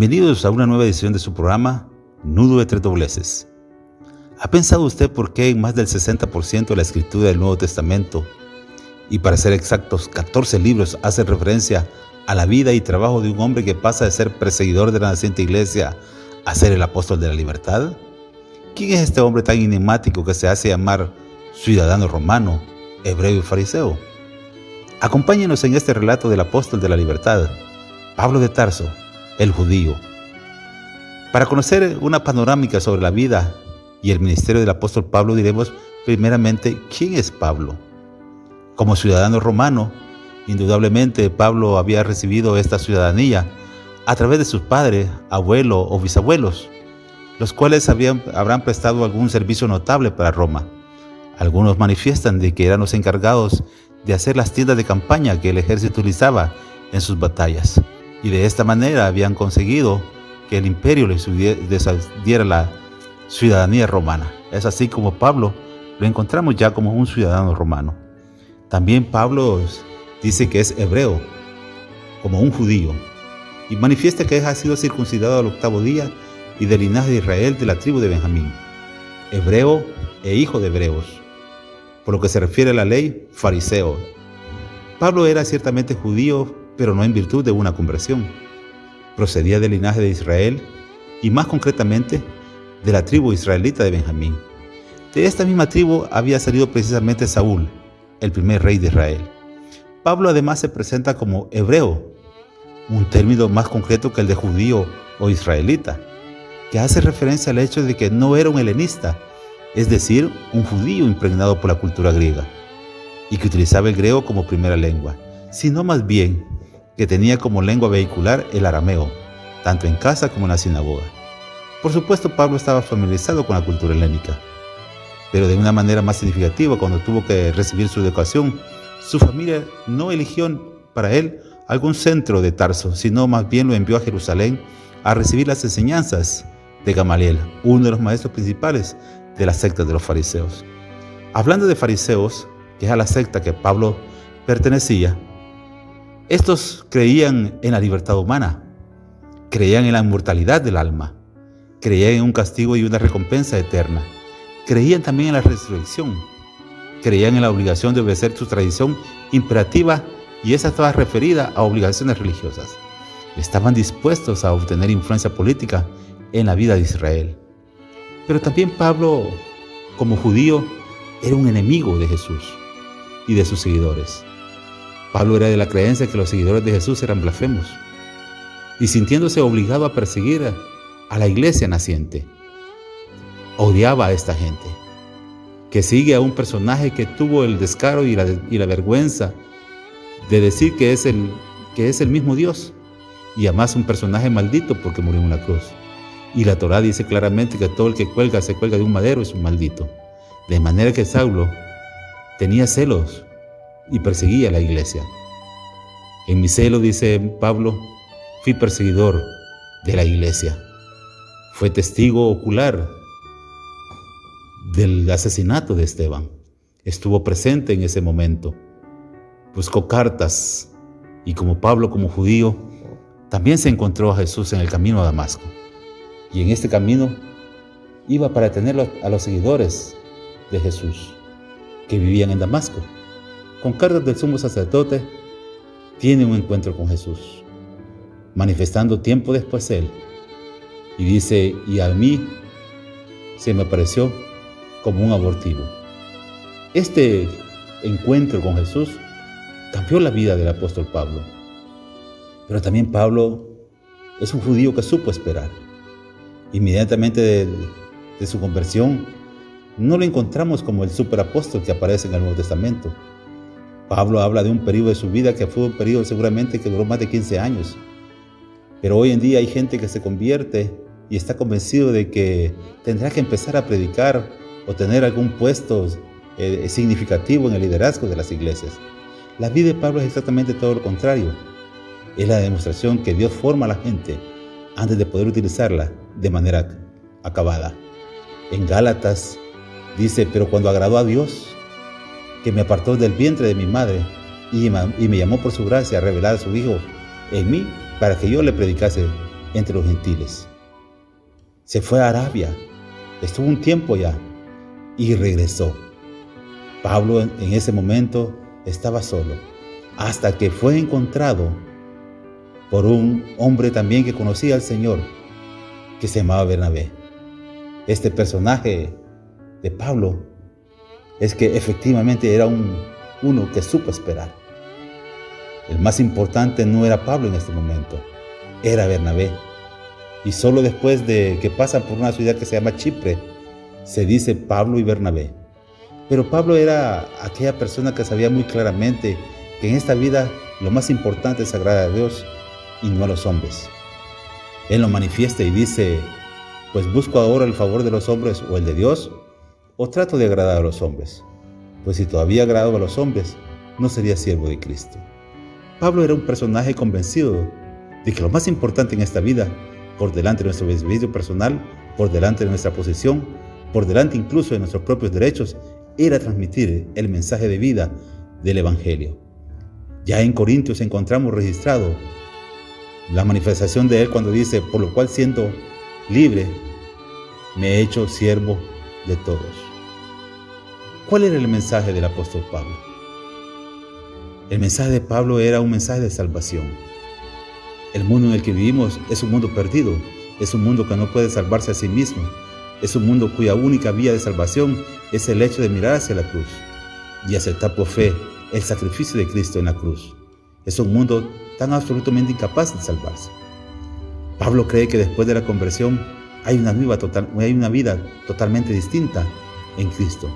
Bienvenidos a una nueva edición de su programa Nudo de tres dobleces. ¿Ha pensado usted por qué en más del 60% de la escritura del Nuevo Testamento, y para ser exactos 14 libros, hace referencia a la vida y trabajo de un hombre que pasa de ser perseguidor de la naciente iglesia a ser el apóstol de la libertad? ¿Quién es este hombre tan enigmático que se hace llamar ciudadano romano, hebreo y fariseo? Acompáñenos en este relato del apóstol de la libertad, Pablo de Tarso, el judío. Para conocer una panorámica sobre la vida y el ministerio del apóstol Pablo diremos primeramente quién es Pablo. Como ciudadano romano, indudablemente Pablo había recibido esta ciudadanía a través de sus padres, abuelo o bisabuelos, los cuales habían, habrán prestado algún servicio notable para Roma. Algunos manifiestan de que eran los encargados de hacer las tiendas de campaña que el ejército utilizaba en sus batallas y de esta manera habían conseguido que el imperio les diera la ciudadanía romana. Es así como Pablo lo encontramos ya como un ciudadano romano. También Pablo dice que es hebreo, como un judío, y manifiesta que ha sido circuncidado al octavo día y del linaje de Israel de la tribu de Benjamín, hebreo e hijo de hebreos. Por lo que se refiere a la ley, fariseo. Pablo era ciertamente judío pero no en virtud de una conversión. Procedía del linaje de Israel y más concretamente de la tribu israelita de Benjamín. De esta misma tribu había salido precisamente Saúl, el primer rey de Israel. Pablo además se presenta como hebreo, un término más concreto que el de judío o israelita, que hace referencia al hecho de que no era un helenista, es decir, un judío impregnado por la cultura griega, y que utilizaba el griego como primera lengua, sino más bien que tenía como lengua vehicular el arameo, tanto en casa como en la sinagoga. Por supuesto, Pablo estaba familiarizado con la cultura helénica, pero de una manera más significativa cuando tuvo que recibir su educación, su familia no eligió para él algún centro de Tarso, sino más bien lo envió a Jerusalén a recibir las enseñanzas de Gamaliel, uno de los maestros principales de la secta de los fariseos. Hablando de fariseos, que es a la secta que Pablo pertenecía, estos creían en la libertad humana, creían en la inmortalidad del alma, creían en un castigo y una recompensa eterna, creían también en la resurrección, creían en la obligación de obedecer su tradición imperativa y esa estaba referida a obligaciones religiosas. Estaban dispuestos a obtener influencia política en la vida de Israel. Pero también Pablo, como judío, era un enemigo de Jesús y de sus seguidores. Pablo era de la creencia que los seguidores de Jesús eran blasfemos y sintiéndose obligado a perseguir a la iglesia naciente, odiaba a esta gente, que sigue a un personaje que tuvo el descaro y la, y la vergüenza de decir que es, el, que es el mismo Dios y además un personaje maldito porque murió en una cruz. Y la Torá dice claramente que todo el que cuelga se cuelga de un madero es un maldito. De manera que Saulo tenía celos y perseguía la iglesia. En mi celo, dice Pablo, fui perseguidor de la iglesia. Fue testigo ocular del asesinato de Esteban. Estuvo presente en ese momento. Buscó cartas y como Pablo como judío, también se encontró a Jesús en el camino a Damasco. Y en este camino iba para tener a los seguidores de Jesús que vivían en Damasco con cartas del sumo sacerdote, tiene un encuentro con Jesús, manifestando tiempo después él. Y dice, y a mí se me apareció como un abortivo. Este encuentro con Jesús cambió la vida del apóstol Pablo. Pero también Pablo es un judío que supo esperar. Inmediatamente de, de su conversión, no lo encontramos como el superapóstol que aparece en el Nuevo Testamento, Pablo habla de un periodo de su vida que fue un periodo seguramente que duró más de 15 años. Pero hoy en día hay gente que se convierte y está convencido de que tendrá que empezar a predicar o tener algún puesto eh, significativo en el liderazgo de las iglesias. La vida de Pablo es exactamente todo lo contrario. Es la demostración que Dios forma a la gente antes de poder utilizarla de manera acabada. En Gálatas dice, pero cuando agradó a Dios, que me apartó del vientre de mi madre y me llamó por su gracia a revelar a su Hijo en mí para que yo le predicase entre los gentiles. Se fue a Arabia, estuvo un tiempo ya y regresó. Pablo en ese momento estaba solo, hasta que fue encontrado por un hombre también que conocía al Señor, que se llamaba Bernabé. Este personaje de Pablo es que efectivamente era un, uno que supo esperar. El más importante no era Pablo en este momento, era Bernabé. Y solo después de que pasan por una ciudad que se llama Chipre, se dice Pablo y Bernabé. Pero Pablo era aquella persona que sabía muy claramente que en esta vida lo más importante es agradar a Dios y no a los hombres. Él lo manifiesta y dice, pues busco ahora el favor de los hombres o el de Dios, o trato de agradar a los hombres. Pues si todavía agrado a los hombres, no sería siervo de Cristo. Pablo era un personaje convencido de que lo más importante en esta vida, por delante de nuestro beneficio personal, por delante de nuestra posición, por delante incluso de nuestros propios derechos, era transmitir el mensaje de vida del Evangelio. Ya en Corintios encontramos registrado la manifestación de Él cuando dice, por lo cual siendo libre, me he hecho siervo de todos. ¿Cuál era el mensaje del apóstol Pablo? El mensaje de Pablo era un mensaje de salvación. El mundo en el que vivimos es un mundo perdido, es un mundo que no puede salvarse a sí mismo, es un mundo cuya única vía de salvación es el hecho de mirar hacia la cruz y aceptar por fe el sacrificio de Cristo en la cruz. Es un mundo tan absolutamente incapaz de salvarse. Pablo cree que después de la conversión hay una, vida totalmente distinta en Cristo.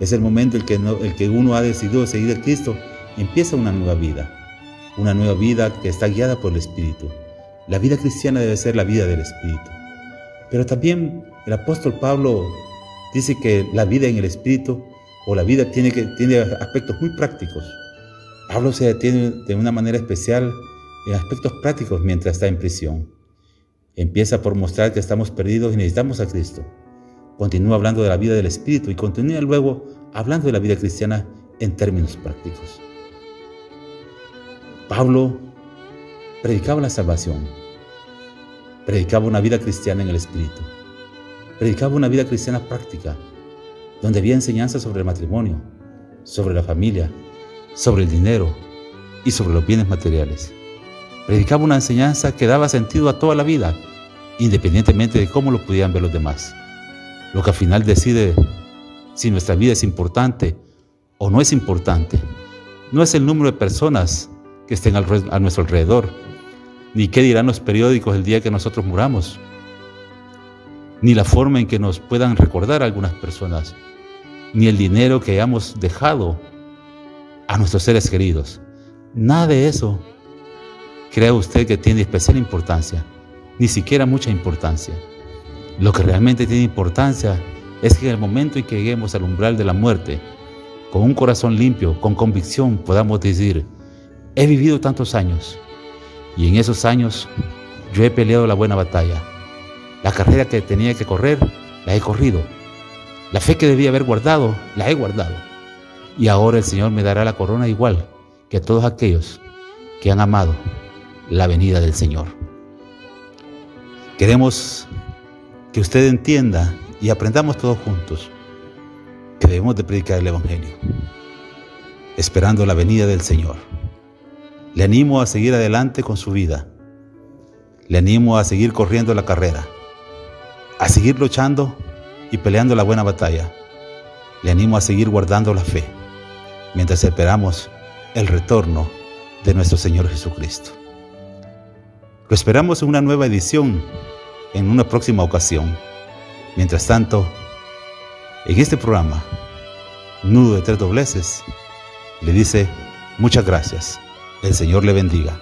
Es el momento en que, el que uno ha decidido seguir a Cristo, empieza una nueva vida. Una nueva vida que está guiada por el Espíritu. La vida cristiana debe ser la vida del Espíritu. Pero también el apóstol Pablo dice que la vida en el Espíritu o la vida tiene, que, tiene aspectos muy prácticos. Pablo se detiene de una manera especial en aspectos prácticos mientras está en prisión. Empieza por mostrar que estamos perdidos y necesitamos a Cristo. Continúa hablando de la vida del Espíritu y continúa luego hablando de la vida cristiana en términos prácticos. Pablo predicaba la salvación, predicaba una vida cristiana en el Espíritu, predicaba una vida cristiana práctica, donde había enseñanza sobre el matrimonio, sobre la familia, sobre el dinero y sobre los bienes materiales. Predicaba una enseñanza que daba sentido a toda la vida, independientemente de cómo lo pudieran ver los demás. Lo que al final decide si nuestra vida es importante o no es importante, no es el número de personas que estén a nuestro alrededor, ni qué dirán los periódicos el día que nosotros muramos, ni la forma en que nos puedan recordar algunas personas, ni el dinero que hayamos dejado a nuestros seres queridos. Nada de eso crea usted que tiene especial importancia, ni siquiera mucha importancia. Lo que realmente tiene importancia es que en el momento en que lleguemos al umbral de la muerte, con un corazón limpio, con convicción, podamos decir, he vivido tantos años y en esos años yo he peleado la buena batalla. La carrera que tenía que correr, la he corrido. La fe que debía haber guardado, la he guardado. Y ahora el Señor me dará la corona igual que a todos aquellos que han amado la venida del Señor. Queremos que usted entienda y aprendamos todos juntos que debemos de predicar el Evangelio, esperando la venida del Señor. Le animo a seguir adelante con su vida. Le animo a seguir corriendo la carrera, a seguir luchando y peleando la buena batalla. Le animo a seguir guardando la fe mientras esperamos el retorno de nuestro Señor Jesucristo. Lo esperamos en una nueva edición, en una próxima ocasión. Mientras tanto, en este programa, Nudo de Tres Dobleces, le dice muchas gracias. El Señor le bendiga.